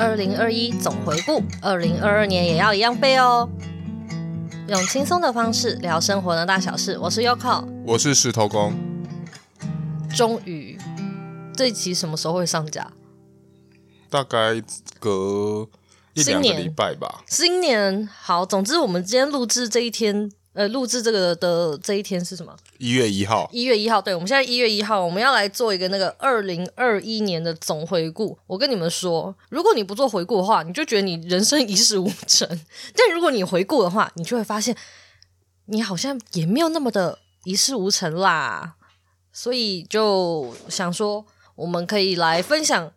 二零二一总回顾，二零二二年也要一样背哦。用轻松的方式聊生活的大小事，我是 Yoko，我是石头公。终于，这一集什么时候会上架？大概隔一两个礼拜吧。新年好，总之我们今天录制这一天。呃，录制这个的这一天是什么？一月一号。一月一号，对，我们现在一月一号，我们要来做一个那个二零二一年的总回顾。我跟你们说，如果你不做回顾的话，你就觉得你人生一事无成；但如果你回顾的话，你就会发现，你好像也没有那么的一事无成啦。所以就想说，我们可以来分享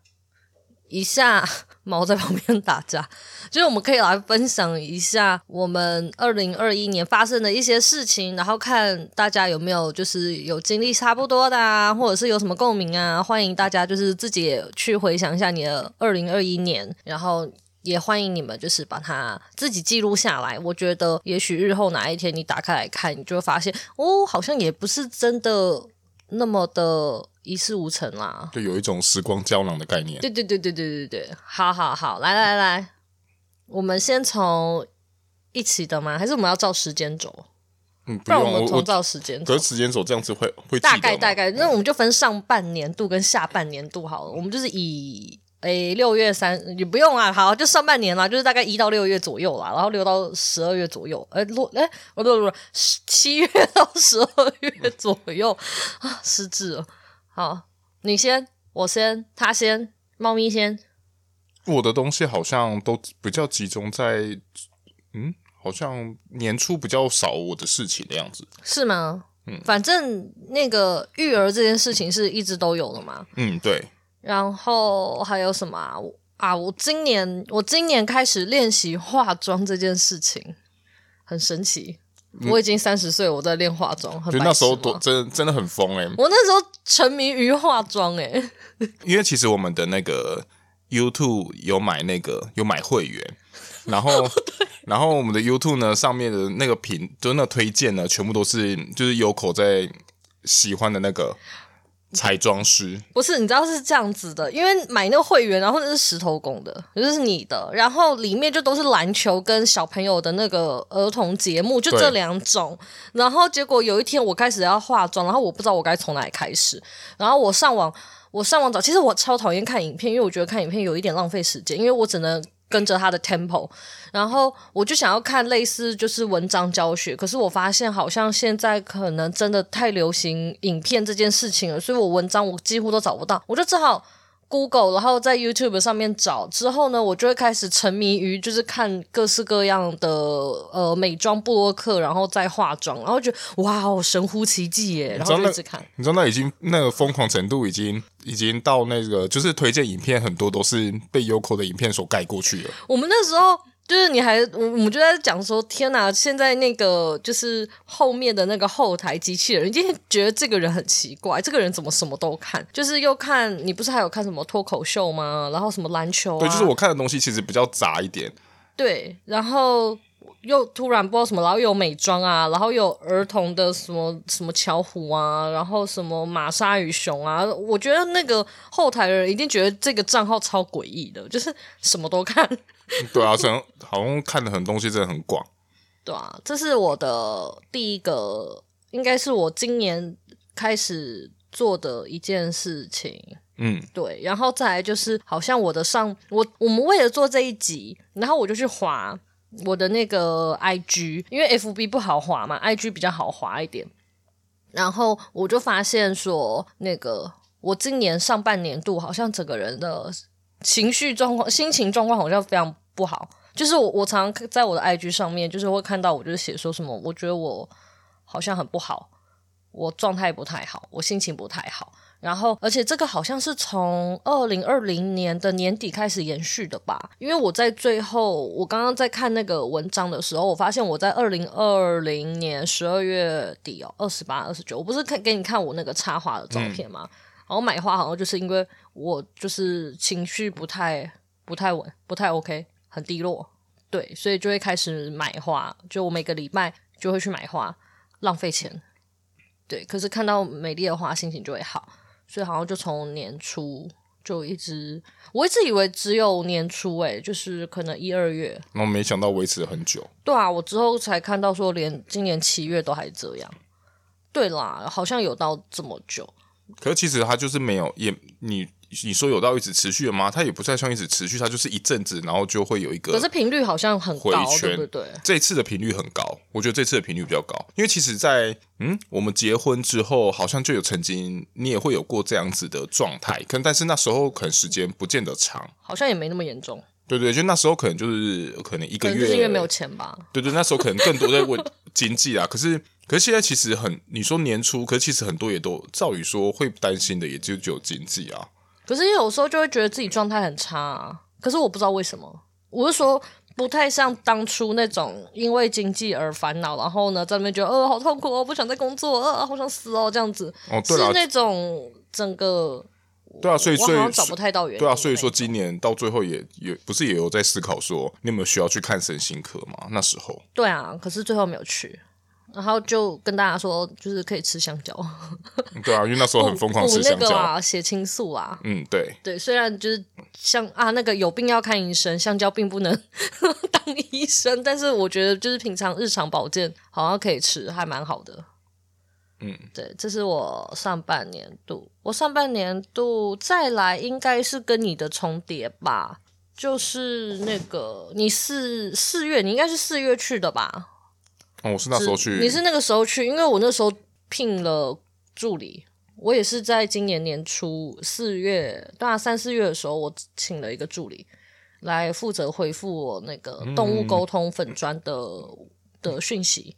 一下。猫在旁边打架，就是我们可以来分享一下我们二零二一年发生的一些事情，然后看大家有没有就是有经历差不多的啊，或者是有什么共鸣啊。欢迎大家就是自己也去回想一下你的二零二一年，然后也欢迎你们就是把它自己记录下来。我觉得也许日后哪一天你打开来看，你就会发现哦，好像也不是真的那么的。一事无成啦，就有一种时光胶囊的概念。对对对对对对对，好好好，来来来，我们先从一起的吗？还是我们要照时间轴？嗯，不然我们从照时间走。可是时间走这样子会会大概大概，那我们就分上半年度跟下半年度好了。我们就是以诶六月三也不用啊，好，就上半年啦，就是大概一到六月左右啦，然后六到十二月左右，诶落诶不不不，七月到十二月左右啊，失智了。好，你先，我先，他先，猫咪先。我的东西好像都比较集中在，嗯，好像年初比较少我的事情的样子。是吗？嗯，反正那个育儿这件事情是一直都有的嘛。嗯，对。然后还有什么啊？啊，我今年我今年开始练习化妆这件事情，很神奇。我已经三十岁，我在练化妆，就那时候多真真的很疯哎、欸！我那时候沉迷于化妆哎、欸，因为其实我们的那个 YouTube 有买那个有买会员，然后 然后我们的 YouTube 呢上面的那个评就那推荐呢，全部都是就是 Yoko 在喜欢的那个。彩妆师不是，你知道是这样子的，因为买那个会员，然后那是石头公的，就是你的，然后里面就都是篮球跟小朋友的那个儿童节目，就这两种。然后结果有一天我开始要化妆，然后我不知道我该从哪里开始，然后我上网，我上网找，其实我超讨厌看影片，因为我觉得看影片有一点浪费时间，因为我只能。跟着他的 tempo，然后我就想要看类似就是文章教学，可是我发现好像现在可能真的太流行影片这件事情了，所以我文章我几乎都找不到，我就只好。Google，然后在 YouTube 上面找之后呢，我就会开始沉迷于就是看各式各样的呃美妆布洛克，然后再化妆，然后觉得哇哦神乎其技耶，然后就一直看。你知道那已经那个疯狂程度已经已经到那个就是推荐影片很多都是被 Yoko 的影片所盖过去了。我们那时候。就是你还我我们就在讲说，天哪！现在那个就是后面的那个后台机器人，已经觉得这个人很奇怪，这个人怎么什么都看？就是又看你不是还有看什么脱口秀吗？然后什么篮球啊？对，就是我看的东西其实比较杂一点。对，然后又突然不知道什么，然后又有美妆啊，然后有儿童的什么什么巧虎啊，然后什么玛莎与熊啊，我觉得那个后台的人一定觉得这个账号超诡异的，就是什么都看。对啊，像好像看的很多东西真的很广。对啊，这是我的第一个，应该是我今年开始做的一件事情。嗯，对，然后再来就是，好像我的上我我们为了做这一集，然后我就去滑我的那个 IG，因为 FB 不好滑嘛，IG 比较好滑一点。然后我就发现说，那个我今年上半年度好像整个人的情绪状况、心情状况好像非常。不好，就是我，我常常在我的 IG 上面，就是会看到我就是写说什么，我觉得我好像很不好，我状态不太好，我心情不太好。然后，而且这个好像是从二零二零年的年底开始延续的吧？因为我在最后，我刚刚在看那个文章的时候，我发现我在二零二零年十二月底哦，二十八、二十九，我不是看给你看我那个插画的照片吗？嗯、然后买花好像就是因为我就是情绪不太不太稳，不太 OK。很低落，对，所以就会开始买花。就我每个礼拜就会去买花，浪费钱。对，可是看到美丽的花，心情就会好。所以好像就从年初就一直我一直以为只有年初诶，就是可能一二月，然后没想到维持了很久。对啊，我之后才看到说连今年七月都还这样。对啦，好像有到这么久。可是其实他就是没有也你。你说有到一直持续的吗？它也不再像一直持续，它就是一阵子，然后就会有一个。可是频率好像很高，对不对？这次的频率很高，我觉得这次的频率比较高，因为其实在，在嗯，我们结婚之后，好像就有曾经你也会有过这样子的状态，可能但是那时候可能时间不见得长，好像也没那么严重。对对，就那时候可能就是可能一个月，就是因为没有钱吧？对对，那时候可能更多在问 经济啊。可是可是现在其实很，你说年初，可是其实很多也都照理说会担心的，也就只有经济啊。可是有时候就会觉得自己状态很差啊，可是我不知道为什么。我是说，不太像当初那种因为经济而烦恼，然后呢在那边觉得呃好痛苦哦，不想再工作，呃好想死哦这样子。哦，对啊，是那种整个对啊，所以所以找不太到原因。对啊，所以说今年到最后也也不是也有在思考说，你有没有需要去看身心科嘛？那时候对啊，可是最后没有去。然后就跟大家说，就是可以吃香蕉。对啊，因为那时候很疯狂吃香蕉啊，血清素啊。嗯，对对，虽然就是像啊，那个有病要看医生，香蕉并不能 当医生，但是我觉得就是平常日常保健好像可以吃，还蛮好的。嗯，对，这是我上半年度，我上半年度再来应该是跟你的重叠吧，就是那个你四四月，你应该是四月去的吧？哦，我是那时候去，你是那个时候去，因为我那时候聘了助理，我也是在今年年初四月，对啊，三四月的时候，我请了一个助理来负责回复我那个动物沟通粉砖的、嗯、的讯息，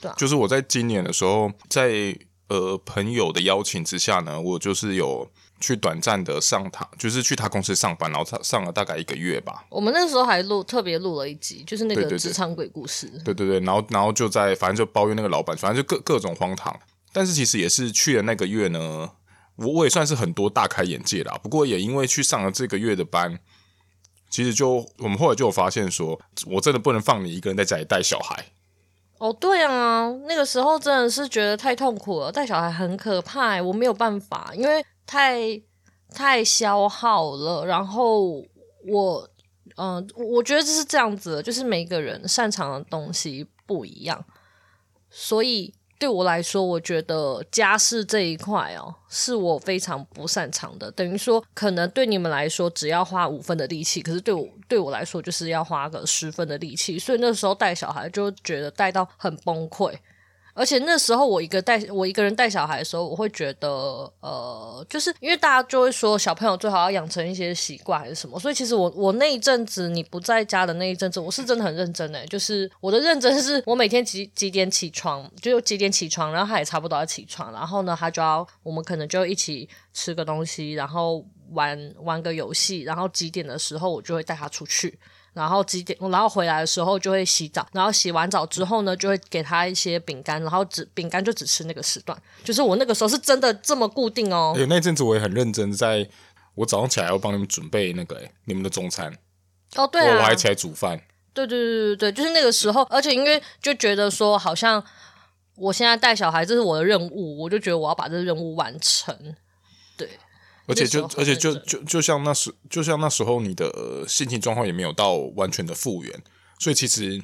对啊，就是我在今年的时候，在呃朋友的邀请之下呢，我就是有。去短暂的上他，就是去他公司上班，然后他上了大概一个月吧。我们那时候还录特别录了一集，就是那个职场鬼故事。对对对，然后然后就在反正就抱怨那个老板，反正就各各种荒唐。但是其实也是去了那个月呢，我我也算是很多大开眼界啦。不过也因为去上了这个月的班，其实就我们后来就有发现说，我真的不能放你一个人在家里带小孩。哦，对啊，那个时候真的是觉得太痛苦了，带小孩很可怕，我没有办法，因为。太太消耗了，然后我嗯、我觉得就是这样子，就是每个人擅长的东西不一样，所以对我来说，我觉得家事这一块哦，是我非常不擅长的。等于说，可能对你们来说只要花五分的力气，可是对我对我来说就是要花个十分的力气，所以那时候带小孩就觉得带到很崩溃。而且那时候我一个带我一个人带小孩的时候，我会觉得，呃，就是因为大家就会说小朋友最好要养成一些习惯还是什么，所以其实我我那一阵子你不在家的那一阵子，我是真的很认真诶，就是我的认真是我每天几几点起床，就几点起床，然后他也差不多要起床，然后呢，他就要我们可能就一起吃个东西，然后玩玩个游戏，然后几点的时候我就会带他出去。然后几点，然后回来的时候就会洗澡，然后洗完澡之后呢，就会给他一些饼干，然后只饼干就只吃那个时段，就是我那个时候是真的这么固定哦。有、欸、那阵子我也很认真，在我早上起来要帮你们准备那个诶你们的中餐哦，对啊，我，我还起来煮饭，对对对对对，就是那个时候，而且因为就觉得说好像我现在带小孩这是我的任务，我就觉得我要把这个任务完成，对。而且就而且就就就像那时就像那时候你的心情状况也没有到完全的复原，所以其实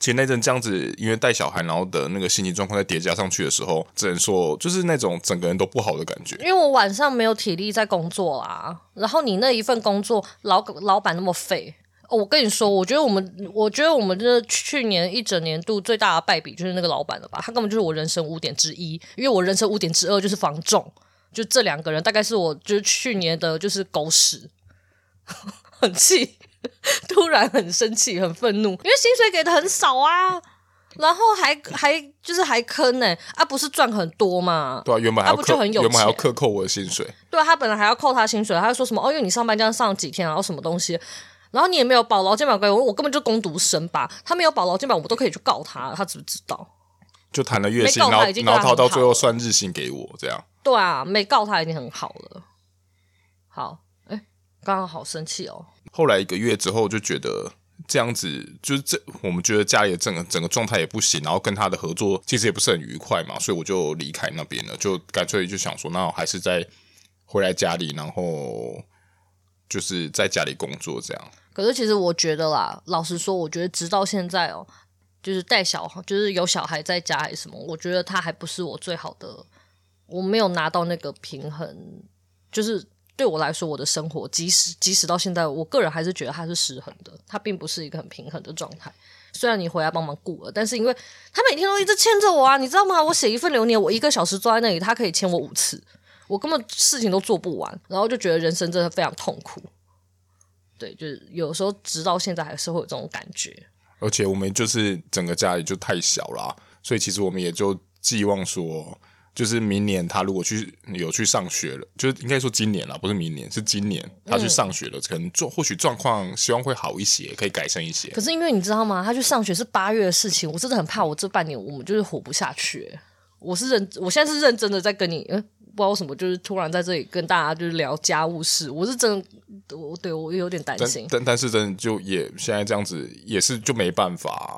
其实那阵这样子，因为带小孩然后的那个心情状况再叠加上去的时候，只能说就是那种整个人都不好的感觉。因为我晚上没有体力在工作啊，然后你那一份工作老老板那么废，哦，我跟你说，我觉得我们我觉得我们这去年一整年度最大的败笔就是那个老板了吧，他根本就是我人生污点之一，因为我人生污点之二就是房仲。就这两个人，大概是我就是去年的，就是狗屎，很气，突然很生气，很愤怒，因为薪水给的很少啊，然后还还就是还坑呢、欸，啊不是赚很多嘛？对啊，原本还要扣，啊、原本还要克扣我的薪水。对啊，他本来还要扣他薪水，他就说什么哦，因为你上班这样上了几天，然后什么东西，然后你也没有保劳健保规我，我根本就攻读生吧，他没有保劳健保，我们都可以去告他，他知不知道？就谈了月薪，然后然后他到最后算日薪给我这样。对啊，没告他已经很好了。好，哎，刚刚好生气哦。后来一个月之后就觉得这样子，就是这我们觉得家里的整个整个状态也不行，然后跟他的合作其实也不是很愉快嘛，所以我就离开那边了，就干脆就想说，那我还是再回来家里，然后就是在家里工作这样。可是其实我觉得啦，老实说，我觉得直到现在哦，就是带小孩，就是有小孩在家还是什么，我觉得他还不是我最好的，我没有拿到那个平衡，就是。对我来说，我的生活即使即使到现在，我个人还是觉得它是失衡的，它并不是一个很平衡的状态。虽然你回来帮忙顾了，但是因为他每天都一直牵着我啊，你知道吗？我写一份流年，我一个小时坐在那里，他可以牵我五次，我根本事情都做不完，然后就觉得人生真的非常痛苦。对，就是有时候直到现在还是会有这种感觉。而且我们就是整个家里就太小了，所以其实我们也就寄望说。就是明年他如果去有去上学了，就是应该说今年了，不是明年，是今年他去上学了，嗯、可能状或许状况希望会好一些，可以改善一些。可是因为你知道吗？他去上学是八月的事情，我真的很怕我这半年我们就是活不下去。我是认，我现在是认真的在跟你，嗯，不知道为什么，就是突然在这里跟大家就是聊家务事，我是真的，我对我有点担心。但但是真的就也现在这样子也是就没办法啊。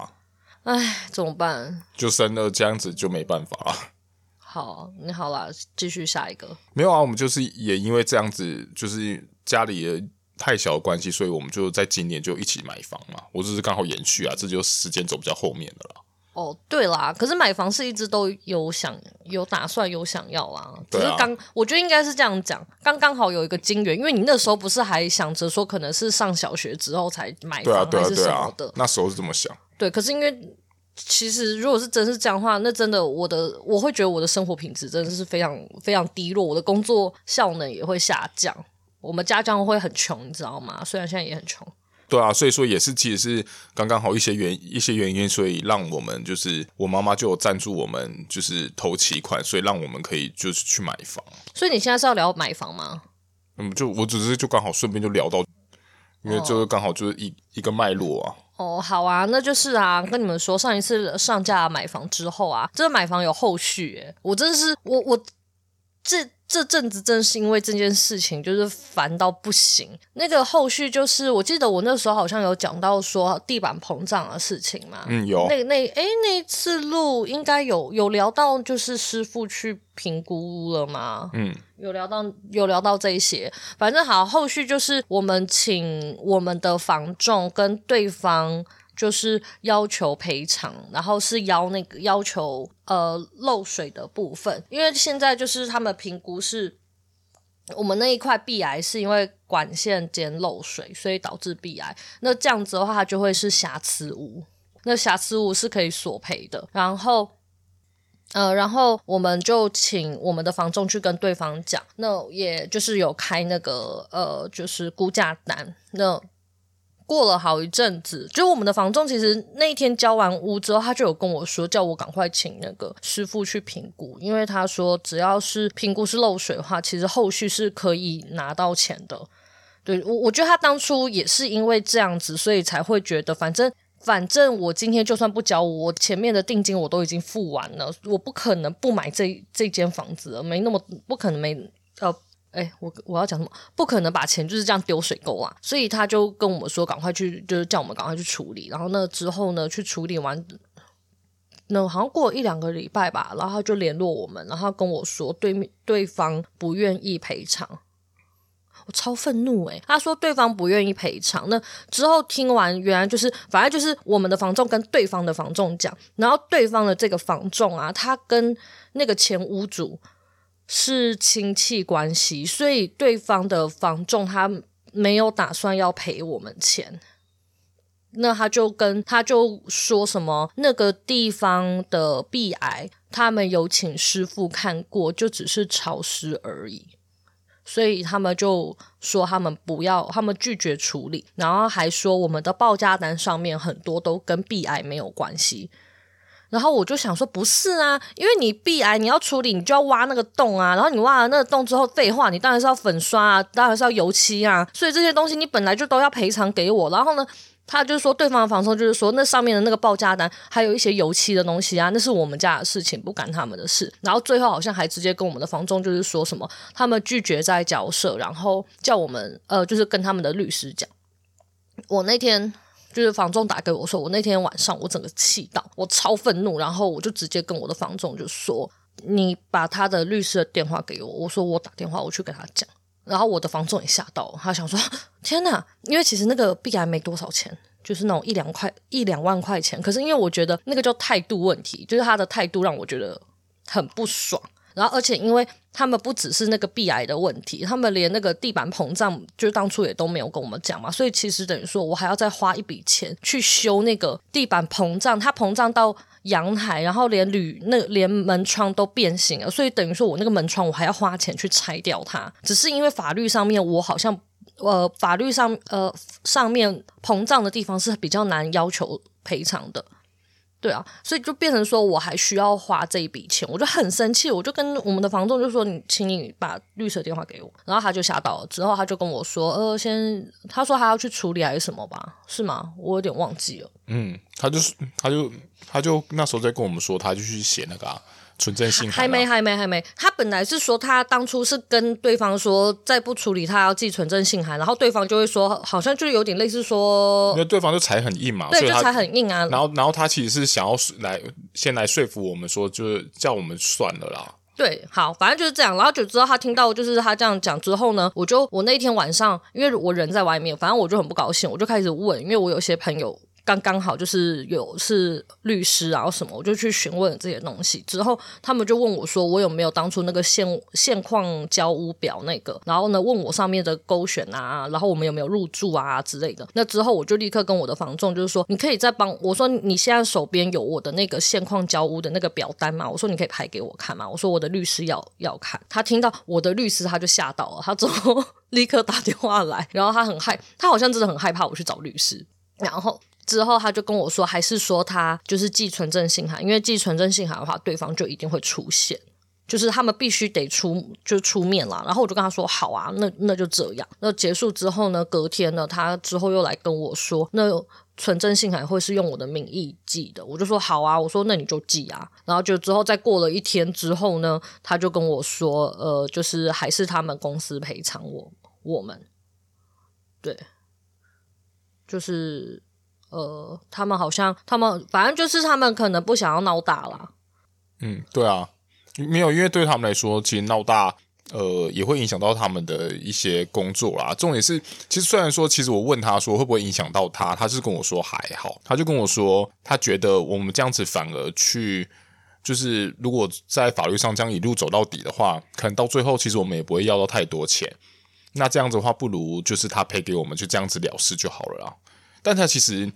唉，怎么办？就生了这样子就没办法了。好，你好啦，继续下一个。没有啊，我们就是也因为这样子，就是家里的太小的关系，所以我们就在今年就一起买房嘛。我只是刚好延续啊，这就时间走比较后面的了。哦，对啦，可是买房是一直都有想有打算有想要啦，只是刚、啊、我觉得应该是这样讲，刚刚好有一个金源，因为你那时候不是还想着说可能是上小学之后才买房还是什么的，那时候是这么想。对，可是因为。其实，如果是真是这样的话，那真的我的我会觉得我的生活品质真的是非常非常低落，我的工作效能也会下降，我们家将会很穷，你知道吗？虽然现在也很穷。对啊，所以说也是，其实是刚刚好一些原一些原因，所以让我们就是我妈妈就有赞助我们，就是投期款，所以让我们可以就是去买房。所以你现在是要聊买房吗？嗯，就我只是就刚好顺便就聊到，因为这个刚好就是一一个脉络啊。哦，好啊，那就是啊，跟你们说，上一次上架买房之后啊，这个买房有后续诶，我真的是我我这这阵子正是因为这件事情就是烦到不行。那个后续就是，我记得我那时候好像有讲到说地板膨胀的事情嘛，嗯，有那那哎，那一次录应该有有聊到就是师傅去评估了吗？嗯。有聊到有聊到这一些，反正好，后续就是我们请我们的房仲跟对方就是要求赔偿，然后是要那个要求呃漏水的部分，因为现在就是他们评估是我们那一块壁癌是因为管线间漏水，所以导致壁癌。那这样子的话，它就会是瑕疵物，那瑕疵物是可以索赔的，然后。呃，然后我们就请我们的房仲去跟对方讲，那也就是有开那个呃，就是估价单。那过了好一阵子，就我们的房仲其实那一天交完屋之后，他就有跟我说，叫我赶快请那个师傅去评估，因为他说只要是评估是漏水的话，其实后续是可以拿到钱的。对，我，我觉得他当初也是因为这样子，所以才会觉得反正。反正我今天就算不交，我前面的定金我都已经付完了，我不可能不买这这间房子了，没那么不可能没哎，我我要讲什么？不可能把钱就是这样丢水沟啊！所以他就跟我们说，赶快去，就是叫我们赶快去处理。然后那之后呢，去处理完，那好像过一两个礼拜吧，然后他就联络我们，然后跟我说，对面对方不愿意赔偿。我超愤怒诶，他说对方不愿意赔偿。那之后听完，原来就是反正就是我们的房仲跟对方的房仲讲，然后对方的这个房仲啊，他跟那个前屋主是亲戚关系，所以对方的房仲他没有打算要赔我们钱。那他就跟他就说什么那个地方的壁癌，他们有请师傅看过，就只是潮湿而已。所以他们就说他们不要，他们拒绝处理，然后还说我们的报价单上面很多都跟壁癌没有关系。然后我就想说，不是啊，因为你壁癌你要处理，你就要挖那个洞啊，然后你挖了那个洞之后，废话，你当然是要粉刷啊，当然是要油漆啊，所以这些东西你本来就都要赔偿给我。然后呢，他就说，对方的房东就是说，那上面的那个报价单还有一些油漆的东西啊，那是我们家的事情，不干他们的事。然后最后好像还直接跟我们的房东就是说什么，他们拒绝再交涉，然后叫我们呃，就是跟他们的律师讲。我那天就是房仲打给我说，我那天晚上我整个气到，我超愤怒，然后我就直接跟我的房仲就说。你把他的律师的电话给我。我说我打电话我去跟他讲。然后我的房仲也吓到，他想说 天哪，因为其实那个币还没多少钱，就是那种一两块一两万块钱。可是因为我觉得那个叫态度问题，就是他的态度让我觉得很不爽。然后而且因为他们不只是那个壁癌的问题，他们连那个地板膨胀，就当初也都没有跟我们讲嘛，所以其实等于说我还要再花一笔钱去修那个地板膨胀，它膨胀到。阳台，然后连铝那连门窗都变形了，所以等于说我那个门窗我还要花钱去拆掉它。只是因为法律上面我好像呃法律上呃上面膨胀的地方是比较难要求赔偿的。对啊，所以就变成说我还需要花这一笔钱，我就很生气，我就跟我们的房仲就说：“你，请你把律师的电话给我。”然后他就吓到了，之后他就跟我说：“呃，先他说他要去处理还是什么吧？是吗？我有点忘记了。”嗯，他就是他就他就那时候在跟我们说，他就去写那个、啊。存正信函还没，还没，还没。他本来是说，他当初是跟对方说，再不处理，他要寄存正信函，然后对方就会说，好像就有点类似说，因为对方就踩很硬嘛，对，就踩很硬啊。然后，然后他其实是想要来先来说服我们说，就是叫我们算了啦。对，好，反正就是这样。然后就知道他听到就是他这样讲之后呢，我就我那一天晚上，因为我人在外面，反正我就很不高兴，我就开始问，因为我有些朋友。刚刚好就是有是律师然后什么，我就去询问这些东西。之后他们就问我说，我有没有当初那个现现况交屋表那个？然后呢，问我上面的勾选啊，然后我们有没有入住啊之类的。那之后我就立刻跟我的房仲就是说，你可以再帮我说，你现在手边有我的那个现况交屋的那个表单吗？我说你可以拍给我看吗？我说我的律师要要看。他听到我的律师，他就吓到了，他之后 立刻打电话来，然后他很害，他好像真的很害怕我去找律师，然后。之后他就跟我说，还是说他就是寄存证信函，因为寄存证信函的话，对方就一定会出现，就是他们必须得出就出面了。然后我就跟他说好啊，那那就这样。那结束之后呢，隔天呢，他之后又来跟我说，那存证信函会是用我的名义寄的，我就说好啊，我说那你就寄啊。然后就之后再过了一天之后呢，他就跟我说，呃，就是还是他们公司赔偿我我们，对，就是。呃，他们好像，他们反正就是他们可能不想要闹大啦。嗯，对啊，没有，因为对他们来说，其实闹大，呃，也会影响到他们的一些工作啦。重点是，其实虽然说，其实我问他说会不会影响到他，他是跟我说还好，他就跟我说，他觉得我们这样子反而去，就是如果在法律上这样一路走到底的话，可能到最后其实我们也不会要到太多钱。那这样子的话，不如就是他赔给我们，就这样子了事就好了啦。但他其实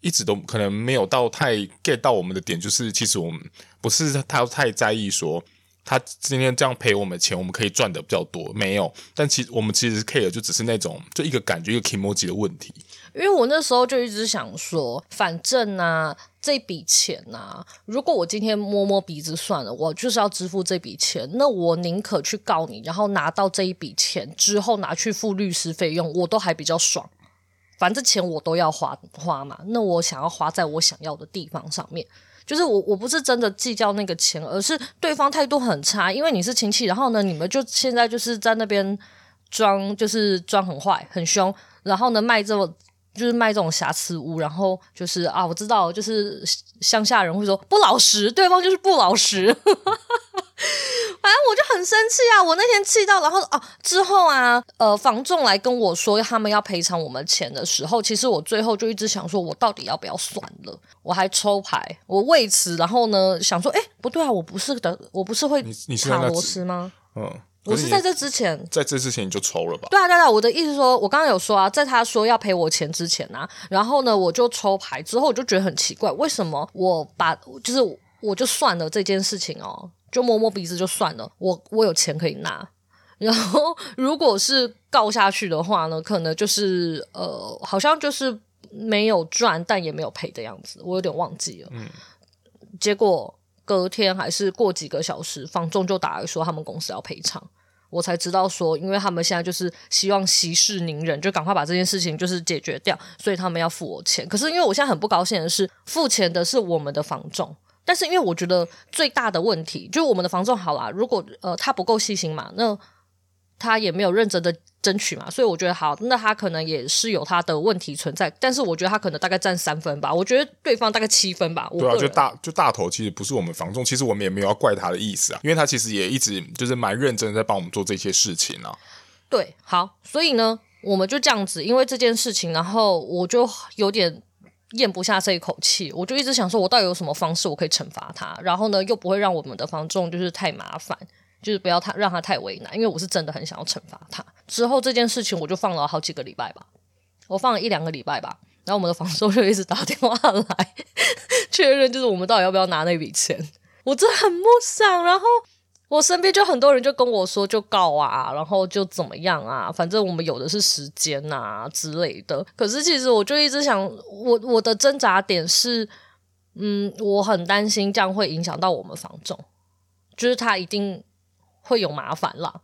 一直都可能没有到太 get 到我们的点，就是其实我们不是他太在意说他今天这样赔我们钱，我们可以赚的比较多，没有。但其实我们其实 care 就只是那种就一个感觉，一个 kimoji 的问题。因为我那时候就一直想说，反正啊这笔钱啊，如果我今天摸摸鼻子算了，我就是要支付这笔钱，那我宁可去告你，然后拿到这一笔钱之后拿去付律师费用，我都还比较爽。反正钱我都要花花嘛，那我想要花在我想要的地方上面，就是我我不是真的计较那个钱，而是对方态度很差，因为你是亲戚，然后呢，你们就现在就是在那边装，就是装很坏、很凶，然后呢卖这么就是卖这种瑕疵屋，然后就是啊，我知道，就是乡下人会说不老实，对方就是不老实。反正我就很生气啊！我那天气到，然后啊之后啊，呃，房仲来跟我说他们要赔偿我们钱的时候，其实我最后就一直想说，我到底要不要算了？我还抽牌，我为此，然后呢想说，哎，不对啊，我不是的，我不是会卡螺丝吗？嗯，我是在这之前，在这之前你就抽了吧？对啊，对啊，我的意思说，我刚刚有说啊，在他说要赔我钱之前啊，然后呢，我就抽牌之后，我就觉得很奇怪，为什么我把就是我就算了这件事情哦。就摸摸鼻子就算了，我我有钱可以拿。然后如果是告下去的话呢，可能就是呃，好像就是没有赚，但也没有赔的样子。我有点忘记了。嗯。结果隔天还是过几个小时，房仲就打来说他们公司要赔偿，我才知道说，因为他们现在就是希望息事宁人，就赶快把这件事情就是解决掉，所以他们要付我钱。可是因为我现在很不高兴的是，付钱的是我们的房仲。但是因为我觉得最大的问题就是我们的房仲好啦，如果呃他不够细心嘛，那他也没有认真的争取嘛，所以我觉得好，那他可能也是有他的问题存在，但是我觉得他可能大概占三分吧，我觉得对方大概七分吧。对啊，就大就大头其实不是我们房仲，其实我们也没有要怪他的意思啊，因为他其实也一直就是蛮认真的在帮我们做这些事情啊。对，好，所以呢，我们就这样子，因为这件事情，然后我就有点咽不下这一口气，我就一直想说，我到底有什么方式我可以惩罚他，然后呢，又不会让我们的房仲就是太麻烦。就是不要他让他太为难，因为我是真的很想要惩罚他。之后这件事情我就放了好几个礼拜吧，我放了一两个礼拜吧。然后我们的房东就一直打电话来 确认，就是我们到底要不要拿那笔钱。我真的很不想。然后我身边就很多人就跟我说，就告啊，然后就怎么样啊，反正我们有的是时间、啊、之类的。可是其实我就一直想，我我的挣扎点是，嗯，我很担心这样会影响到我们房仲，就是他一定。会有麻烦啦，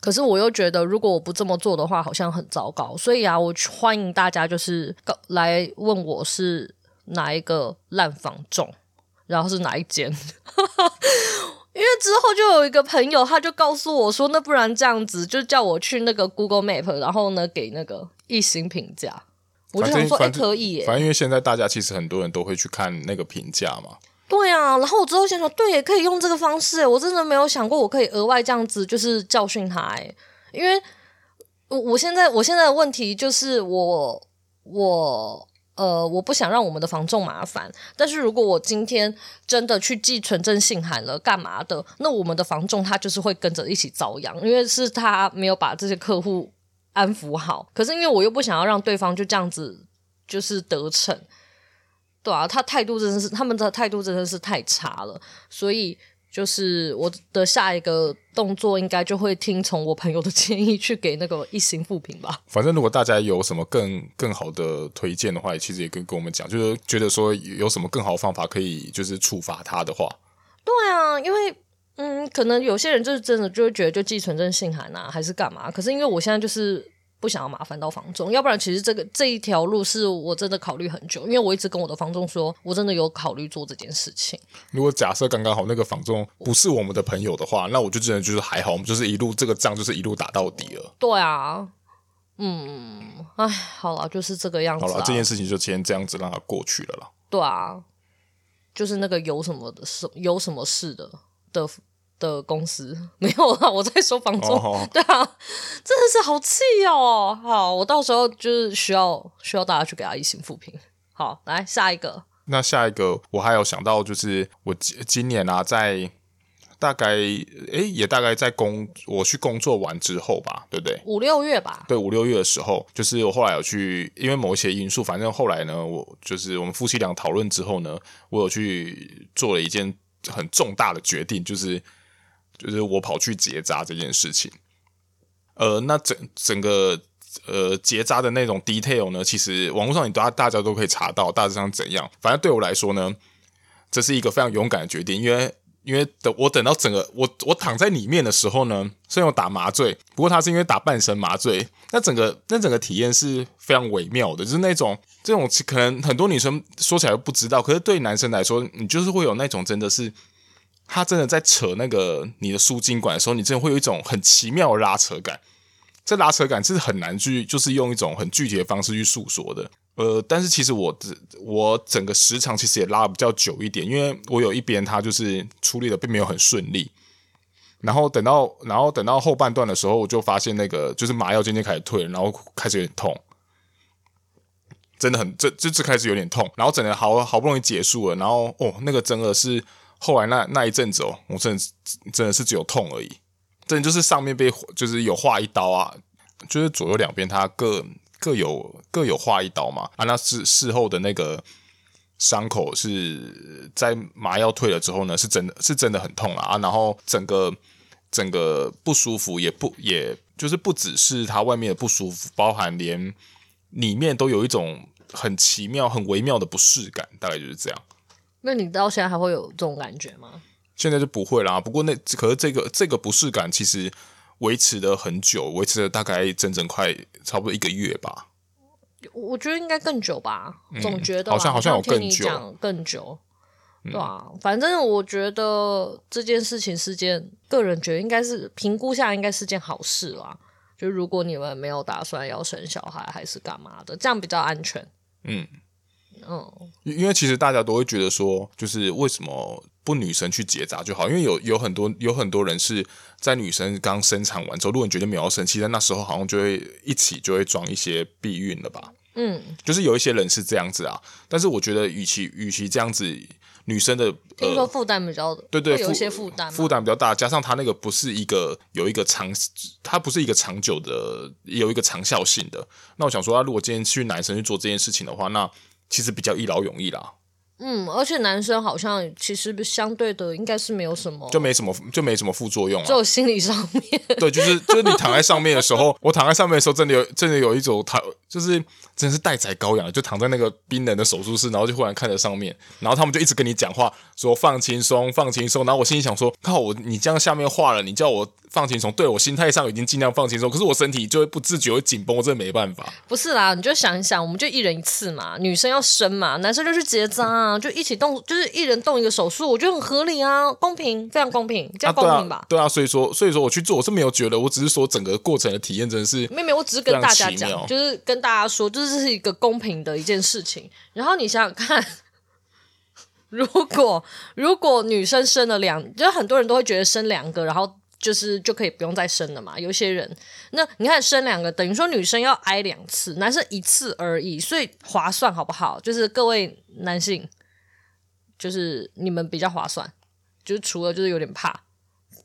可是我又觉得，如果我不这么做的话，好像很糟糕。所以啊，我欢迎大家就是来问我是哪一个烂房种，然后是哪一间。因为之后就有一个朋友，他就告诉我说，那不然这样子，就叫我去那个 Google Map，然后呢给那个一星评价。我就想说，哎，可以耶。反正因为现在大家其实很多人都会去看那个评价嘛。对啊，然后我之后想想，对，也可以用这个方式。我真的没有想过，我可以额外这样子，就是教训他。哎，因为我我现在我现在的问题就是我我呃，我不想让我们的房仲麻烦。但是如果我今天真的去寄存证信函了，干嘛的？那我们的房仲他就是会跟着一起遭殃，因为是他没有把这些客户安抚好。可是因为我又不想要让对方就这样子就是得逞。对啊，他态度真的是，他们的态度真的是太差了，所以就是我的下一个动作应该就会听从我朋友的 建议，去给那个一星负评吧。反正如果大家有什么更更好的推荐的话，其实也可以跟我们讲，就是觉得说有什么更好的方法可以就是处罚他的话。对啊，因为嗯，可能有些人就是真的就会觉得就寄存证信函啊，还是干嘛？可是因为我现在就是。不想要麻烦到房仲，要不然其实这个这一条路是我真的考虑很久，因为我一直跟我的房仲说，我真的有考虑做这件事情。如果假设刚刚好那个房仲不是我们的朋友的话，那我就真的就是还好，我们就是一路这个仗就是一路打到底了。对啊，嗯，哎，好了，就是这个样子。好了，这件事情就先这样子让它过去了啦。对啊，就是那个有什么的事，有什么事的的。的公司没有啊，我在收房租，oh, oh. 对啊，真的是好气哦。好，我到时候就是需要需要大家去给他一星复评。好，来下一个。那下一个我还有想到，就是我今今年啊，在大概诶、欸，也大概在工我去工作完之后吧，对不对？五六月吧。对，五六月的时候，就是我后来有去，因为某一些因素，反正后来呢，我就是我们夫妻俩讨论之后呢，我有去做了一件很重大的决定，就是。就是我跑去结扎这件事情，呃，那整整个呃结扎的那种 detail 呢，其实网络上你大大家都可以查到大致上怎样。反正对我来说呢，这是一个非常勇敢的决定，因为因为等我等到整个我我躺在里面的时候呢，虽然我打麻醉，不过他是因为打半身麻醉，那整个那整个体验是非常微妙的，就是那种这种可能很多女生说起来不知道，可是对男生来说，你就是会有那种真的是。他真的在扯那个你的输精管的时候，你真的会有一种很奇妙的拉扯感。这拉扯感是很难去，就是用一种很具体的方式去诉说的。呃，但是其实我这我整个时长其实也拉比较久一点，因为我有一边他就是处理的并没有很顺利。然后等到然后等到后半段的时候，我就发现那个就是麻药渐渐开始退，然后开始有点痛，真的很这这这开始有点痛。然后整个好好不容易结束了，然后哦，那个真的是。后来那那一阵子哦，我真的真的是只有痛而已，真的就是上面被就是有划一刀啊，就是左右两边它各各有各有划一刀嘛。啊，那事事后的那个伤口是在麻药退了之后呢，是真的是真的很痛啊，然后整个整个不舒服也不也就是不只是它外面的不舒服，包含连里面都有一种很奇妙很微妙的不适感，大概就是这样。那你到现在还会有这种感觉吗？现在就不会啦。不过那可是这个这个不适感其实维持了很久，维持了大概整整快差不多一个月吧。我觉得应该更久吧，嗯、总觉得好像好像有更久，更久。对啊，嗯、反正我觉得这件事情是件个人觉得应该是评估下应该是件好事啦。就如果你们没有打算要生小孩还是干嘛的，这样比较安全。嗯嗯，因为其实大家都会觉得说，就是为什么不女生去结扎就好？因为有有很多有很多人是在女生刚生产完之后，如果你觉得没有生，其实那时候好像就会一起就会装一些避孕了吧？嗯，就是有一些人是这样子啊。但是我觉得，与其与其这样子，女生的听说负担比较、呃、对对，有一些负担负担比较大，加上它那个不是一个有一个长，它不是一个长久的，有一个长效性的。那我想说，他如果今天去男生去做这件事情的话，那其实比较一劳永逸啦。嗯，而且男生好像其实相对的应该是没有什么，就没什么就没什么副作用啊，就心理上面。对，就是就是你躺在上面的时候，我躺在上面的时候，真的有真的有一种躺，就是真的是待宰羔羊，就躺在那个冰冷的手术室，然后就忽然看着上面，然后他们就一直跟你讲话，说放轻松，放轻松。然后我心里想说，靠我，你这样下面化了，你叫我。放轻松，对，我心态上已经尽量放轻松，可是我身体就会不自觉会紧绷，我真的没办法。不是啦，你就想一想，我们就一人一次嘛，女生要生嘛，男生就去结扎啊，就一起动，就是一人动一个手术，我觉得很合理啊，公平，非常公平，这样公平吧？啊对，啊对啊，所以说，所以说我去做，我是没有觉得，我只是说整个过程的体验真的是，没有没有，我只是跟大家讲，就是跟大家说，就是这是一个公平的一件事情。然后你想想看，如果如果女生生了两，就很多人都会觉得生两个，然后。就是就可以不用再生了嘛。有些人，那你看生两个，等于说女生要挨两次，男生一次而已，所以划算好不好？就是各位男性，就是你们比较划算，就是除了就是有点怕，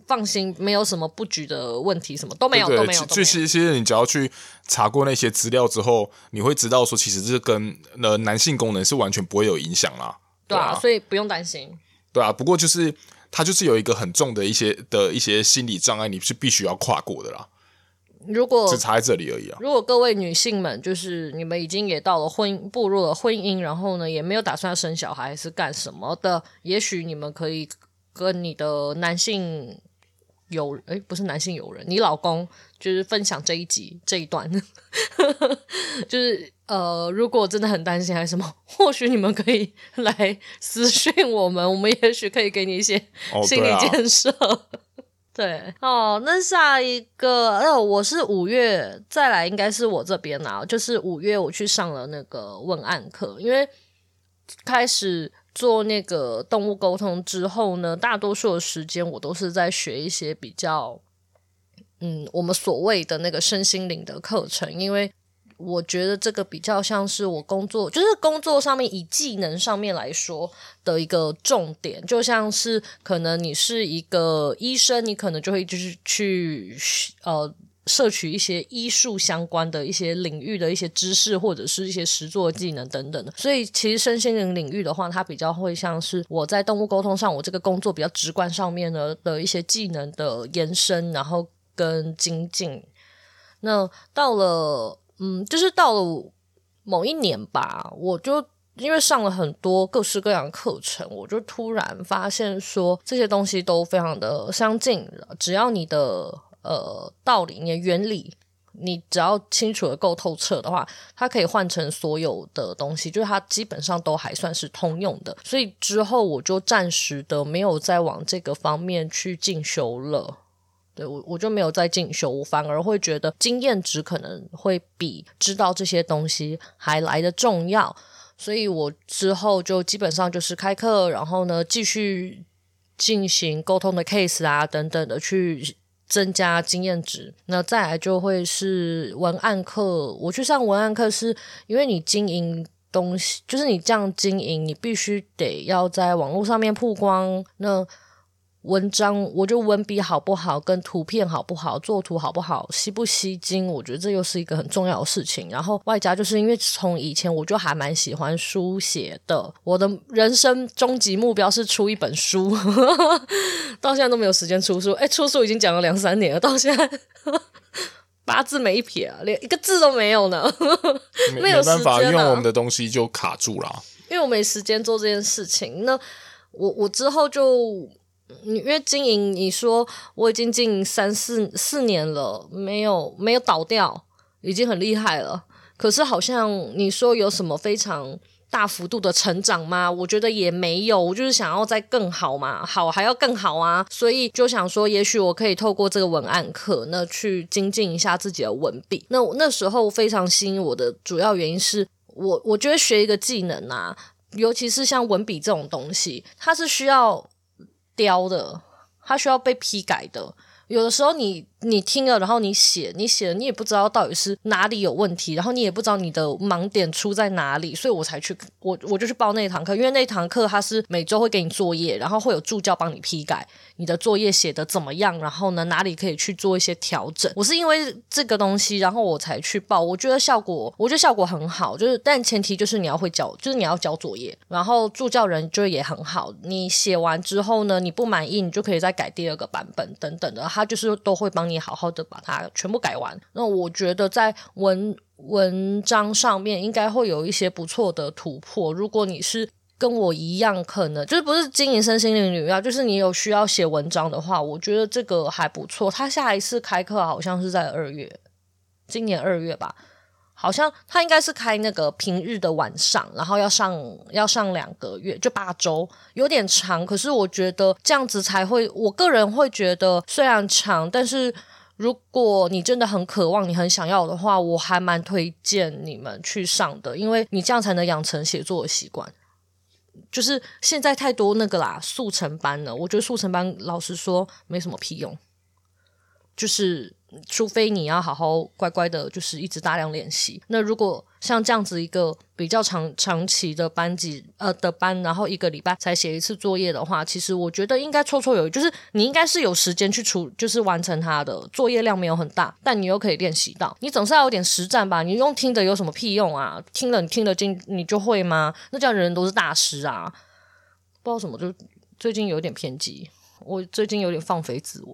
放心，没有什么布局的问题，什么都没有，对对对，都没有。其实其实你只要去查过那些资料之后，你会知道说，其实这跟呃男性功能是完全不会有影响啦。对啊，所以不用担心。对啊，不过就是。他就是有一个很重的一些的一些心理障碍，你是必须要跨过的啦。如果只差在这里而已啊。如果各位女性们，就是你们已经也到了婚步入了婚姻，然后呢，也没有打算要生小孩是干什么的，也许你们可以跟你的男性。有诶，不是男性友人，你老公就是分享这一集这一段，就是呃，如果真的很担心还是什么，或许你们可以来私讯我们，我们也许可以给你一些心理建设。哦 对，哦，那下一个，呃，我是五月再来，应该是我这边啊，就是五月我去上了那个文案课，因为开始。做那个动物沟通之后呢，大多数的时间我都是在学一些比较，嗯，我们所谓的那个身心灵的课程，因为我觉得这个比较像是我工作，就是工作上面以技能上面来说的一个重点，就像是可能你是一个医生，你可能就会就是去呃。摄取一些医术相关的一些领域的一些知识，或者是一些实作技能等等的。所以，其实身心灵领域的话，它比较会像是我在动物沟通上，我这个工作比较直观上面的的一些技能的延伸，然后跟精进。那到了，嗯，就是到了某一年吧，我就因为上了很多各式各样的课程，我就突然发现说，这些东西都非常的相近，只要你的。呃，道理，你原理，你只要清楚的够透彻的话，它可以换成所有的东西，就是它基本上都还算是通用的。所以之后我就暂时的没有再往这个方面去进修了。对，我我就没有再进修，我反而会觉得经验值可能会比知道这些东西还来得重要。所以我之后就基本上就是开课，然后呢继续进行沟通的 case 啊等等的去。增加经验值，那再来就会是文案课。我去上文案课，是因为你经营东西，就是你这样经营，你必须得要在网络上面曝光。那文章，我就文笔好不好，跟图片好不好，作图好不好，吸不吸睛，我觉得这又是一个很重要的事情。然后外加就是因为从以前我就还蛮喜欢书写的，我的人生终极目标是出一本书，到现在都没有时间出书。哎，出书已经讲了两三年了，到现在八字没一撇啊，连一个字都没有呢，没有、办法，因为我们的东西就卡住了，因为我没时间做这件事情。那我我之后就。你因为经营，你说我已经经营三四四年了，没有没有倒掉，已经很厉害了。可是好像你说有什么非常大幅度的成长吗？我觉得也没有，我就是想要再更好嘛，好还要更好啊，所以就想说，也许我可以透过这个文案课，那去精进一下自己的文笔。那那时候非常吸引我的主要原因是我，我觉得学一个技能啊，尤其是像文笔这种东西，它是需要雕的，它需要被批改的。有的时候你你听了，然后你写，你写了，你也不知道到底是哪里有问题，然后你也不知道你的盲点出在哪里，所以我才去我我就去报那堂课，因为那堂课他是每周会给你作业，然后会有助教帮你批改你的作业写的怎么样，然后呢哪里可以去做一些调整。我是因为这个东西，然后我才去报，我觉得效果我觉得效果很好，就是但前提就是你要会交，就是你要交作业，然后助教人就也很好，你写完之后呢你不满意，你就可以再改第二个版本等等的。他就是都会帮你好好的把它全部改完。那我觉得在文文章上面应该会有一些不错的突破。如果你是跟我一样，可能就是不是经营身心灵女要，就是你有需要写文章的话，我觉得这个还不错。他下一次开课好像是在二月，今年二月吧。好像他应该是开那个平日的晚上，然后要上要上两个月，就八周，有点长。可是我觉得这样子才会，我个人会觉得虽然长，但是如果你真的很渴望，你很想要的话，我还蛮推荐你们去上的，因为你这样才能养成写作的习惯。就是现在太多那个啦，速成班了，我觉得速成班老实说没什么屁用，就是。除非你要好好乖乖的，就是一直大量练习。那如果像这样子一个比较长长期的班级呃的班，然后一个礼拜才写一次作业的话，其实我觉得应该绰绰有余。就是你应该是有时间去处，就是完成它的作业量没有很大，但你又可以练习到。你总是要有点实战吧？你用听的有什么屁用啊？听了你听得进，你就会吗？那这样人人都是大师啊？不知道什么，就最近有点偏激，我最近有点放飞自我。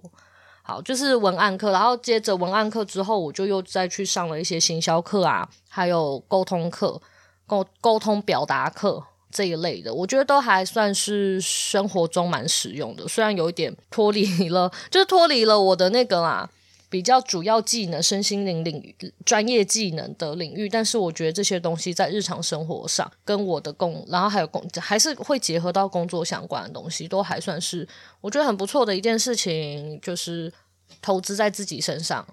好，就是文案课，然后接着文案课之后，我就又再去上了一些行销课啊，还有沟通课、沟沟通表达课这一类的，我觉得都还算是生活中蛮实用的，虽然有一点脱离了，就是脱离了我的那个啦。比较主要技能、身心灵领域、专业技能的领域，但是我觉得这些东西在日常生活上跟我的工，然后还有工，还是会结合到工作相关的东西，都还算是我觉得很不错的一件事情。就是投资在自己身上，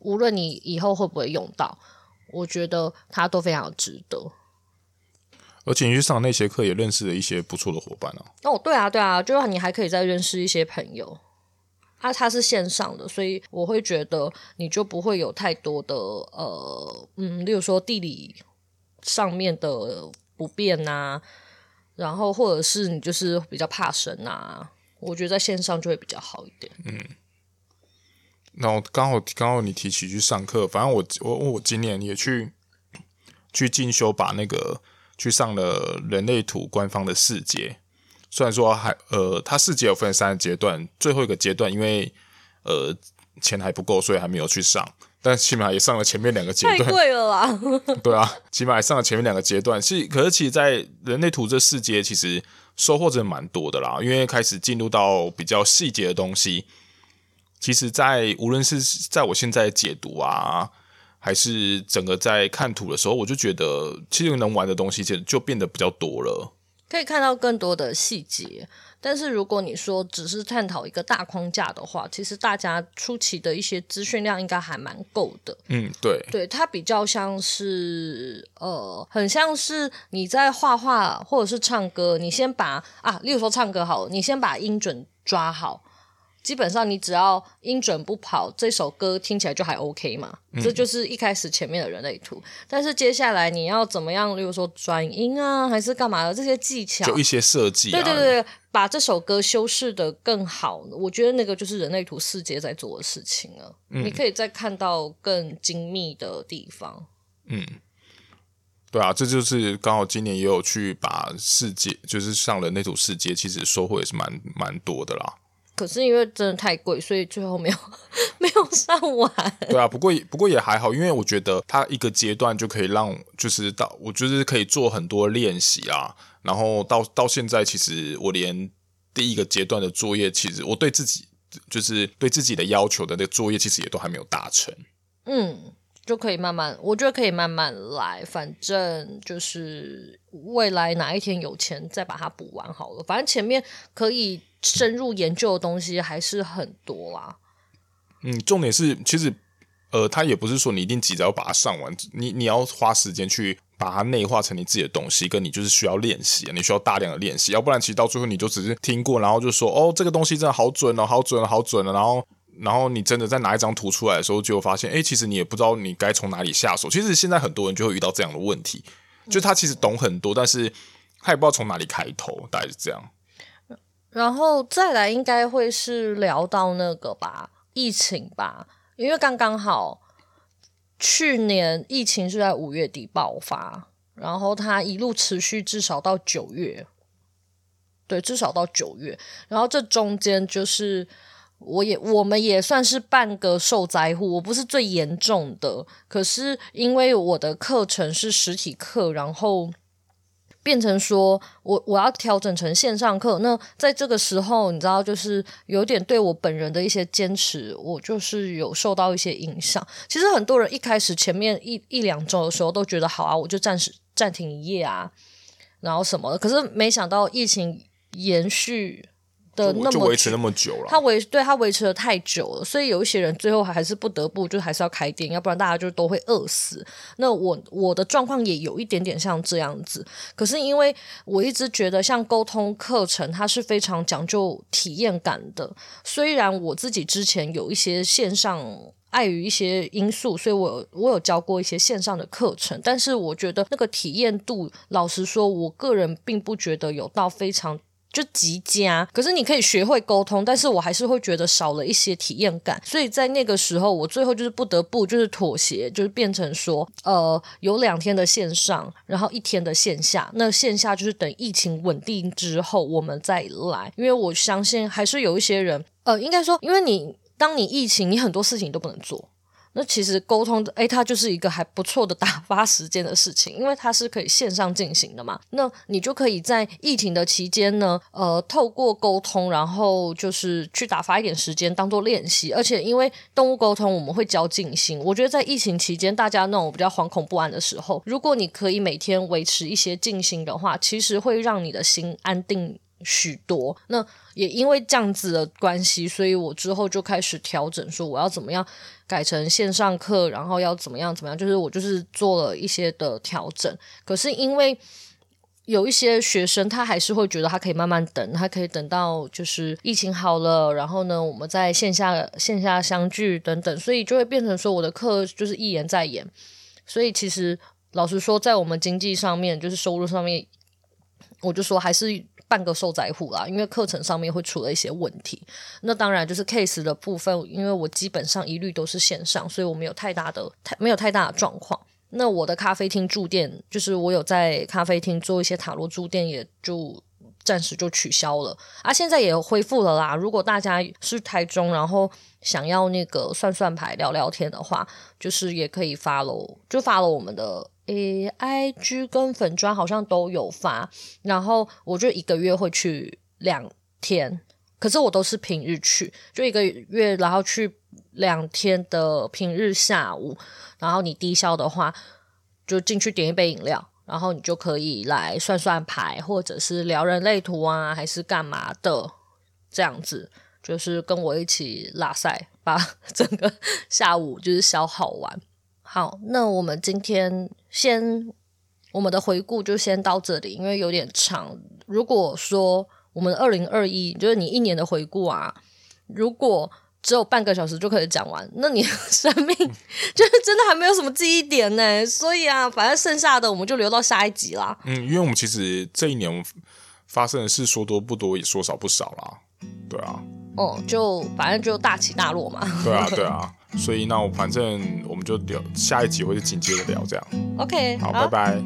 无论你以后会不会用到，我觉得它都非常值得。而且你去上那些课，也认识了一些不错的伙伴啊。哦，对啊，对啊，就是你还可以再认识一些朋友。啊它是线上的，所以我会觉得你就不会有太多的呃嗯，例如说地理上面的不便呐，然后或者是你就是比较怕生呐，我觉得在线上就会比较好一点。嗯，然后刚好刚好你提起去上课，反正我我我今年也去去进修，把那个去上了人类图官方的四阶。虽然说还呃，它四阶有分三个阶段，最后一个阶段因为呃钱还不够，所以还没有去上。但起码也上了前面两个阶段，太贵了啦！对啊，起码也上了前面两个阶段。是，可是其实，在人类图这四阶，其实收获真的蛮多的啦。因为开始进入到比较细节的东西，其实在，在无论是在我现在解读啊，还是整个在看图的时候，我就觉得其实能玩的东西，其实就变得比较多了。可以看到更多的细节，但是如果你说只是探讨一个大框架的话，其实大家初期的一些资讯量应该还蛮够的。嗯，对，对，它比较像是呃，很像是你在画画或者是唱歌，你先把啊，例如说唱歌好，你先把音准抓好。基本上你只要音准不跑，这首歌听起来就还 OK 嘛。嗯、这就是一开始前面的人类图。但是接下来你要怎么样，例如说转音啊，还是干嘛的这些技巧，就一些设计、啊。对对对，把这首歌修饰的更好。我觉得那个就是人类图世界在做的事情了。嗯、你可以再看到更精密的地方。嗯，对啊，这就是刚好今年也有去把世界，就是上了那组世界，其实收获也是蛮蛮多的啦。可是因为真的太贵，所以最后没有 没有上完。对啊，不过不过也还好，因为我觉得它一个阶段就可以让，就是到我就是可以做很多练习啊。然后到到现在，其实我连第一个阶段的作业，其实我对自己就是对自己的要求的那个作业，其实也都还没有达成。嗯。就可以慢慢，我觉得可以慢慢来，反正就是未来哪一天有钱再把它补完好了。反正前面可以深入研究的东西还是很多啦。嗯，重点是其实，呃，他也不是说你一定急着要把它上完，你你要花时间去把它内化成你自己的东西，跟你就是需要练习，你需要大量的练习，要不然其实到最后你就只是听过，然后就说哦，这个东西真的好准哦，好准哦，好准哦，然后然后你真的再拿一张图出来的时候，就发现，哎，其实你也不知道你该从哪里下手。其实现在很多人就会遇到这样的问题，就他其实懂很多，但是他也不知道从哪里开头，大概是这样。然后再来应该会是聊到那个吧。疫情吧，因为刚刚好，去年疫情是在五月底爆发，然后它一路持续至少到九月，对，至少到九月。然后这中间就是，我也我们也算是半个受灾户，我不是最严重的，可是因为我的课程是实体课，然后。变成说我我要调整成线上课，那在这个时候，你知道，就是有点对我本人的一些坚持，我就是有受到一些影响。其实很多人一开始前面一一两周的时候都觉得好啊，我就暂时暂停一夜啊，然后什么的。可是没想到疫情延续。的那么就维持那么久了，他维对他维持的太久了，所以有一些人最后还是不得不就还是要开店，要不然大家就都会饿死。那我我的状况也有一点点像这样子，可是因为我一直觉得像沟通课程，它是非常讲究体验感的。虽然我自己之前有一些线上碍于一些因素，所以我有我有教过一些线上的课程，但是我觉得那个体验度，老实说，我个人并不觉得有到非常。就极佳，可是你可以学会沟通，但是我还是会觉得少了一些体验感，所以在那个时候，我最后就是不得不就是妥协，就是变成说，呃，有两天的线上，然后一天的线下。那线下就是等疫情稳定之后我们再来，因为我相信还是有一些人，呃，应该说，因为你当你疫情，你很多事情都不能做。那其实沟通，诶，它就是一个还不错的打发时间的事情，因为它是可以线上进行的嘛。那你就可以在疫情的期间呢，呃，透过沟通，然后就是去打发一点时间当做练习。而且因为动物沟通，我们会教静心。我觉得在疫情期间，大家那种比较惶恐不安的时候，如果你可以每天维持一些静心的话，其实会让你的心安定许多。那也因为这样子的关系，所以我之后就开始调整，说我要怎么样。改成线上课，然后要怎么样怎么样？就是我就是做了一些的调整。可是因为有一些学生，他还是会觉得他可以慢慢等，他可以等到就是疫情好了，然后呢，我们在线下线下相聚等等，所以就会变成说我的课就是一延再延。所以其实老实说，在我们经济上面，就是收入上面，我就说还是。半个受灾户啦，因为课程上面会出了一些问题。那当然就是 case 的部分，因为我基本上一律都是线上，所以我没有太大的太没有太大的状况。那我的咖啡厅驻店，就是我有在咖啡厅做一些塔罗驻店，也就暂时就取消了啊。现在也恢复了啦。如果大家是台中，然后想要那个算算牌聊聊天的话，就是也可以 follow，就 follow 我们的。诶，IG 跟粉专好像都有发，然后我就一个月会去两天，可是我都是平日去，就一个月，然后去两天的平日下午，然后你低消的话，就进去点一杯饮料，然后你就可以来算算牌，或者是聊人类图啊，还是干嘛的，这样子，就是跟我一起拉赛，把 整个下午就是消耗完。好，那我们今天先我们的回顾就先到这里，因为有点长。如果说我们二零二一就是你一年的回顾啊，如果只有半个小时就可以讲完，那你的生命 就是真的还没有什么记忆点呢。所以啊，反正剩下的我们就留到下一集啦。嗯，因为我们其实这一年发生的事说多不多，也说少不少啦。对啊。哦、嗯，就反正就大起大落嘛。对啊，对啊。所以那我反正我们就聊下一集，或者紧接着聊这样。OK，好，拜拜。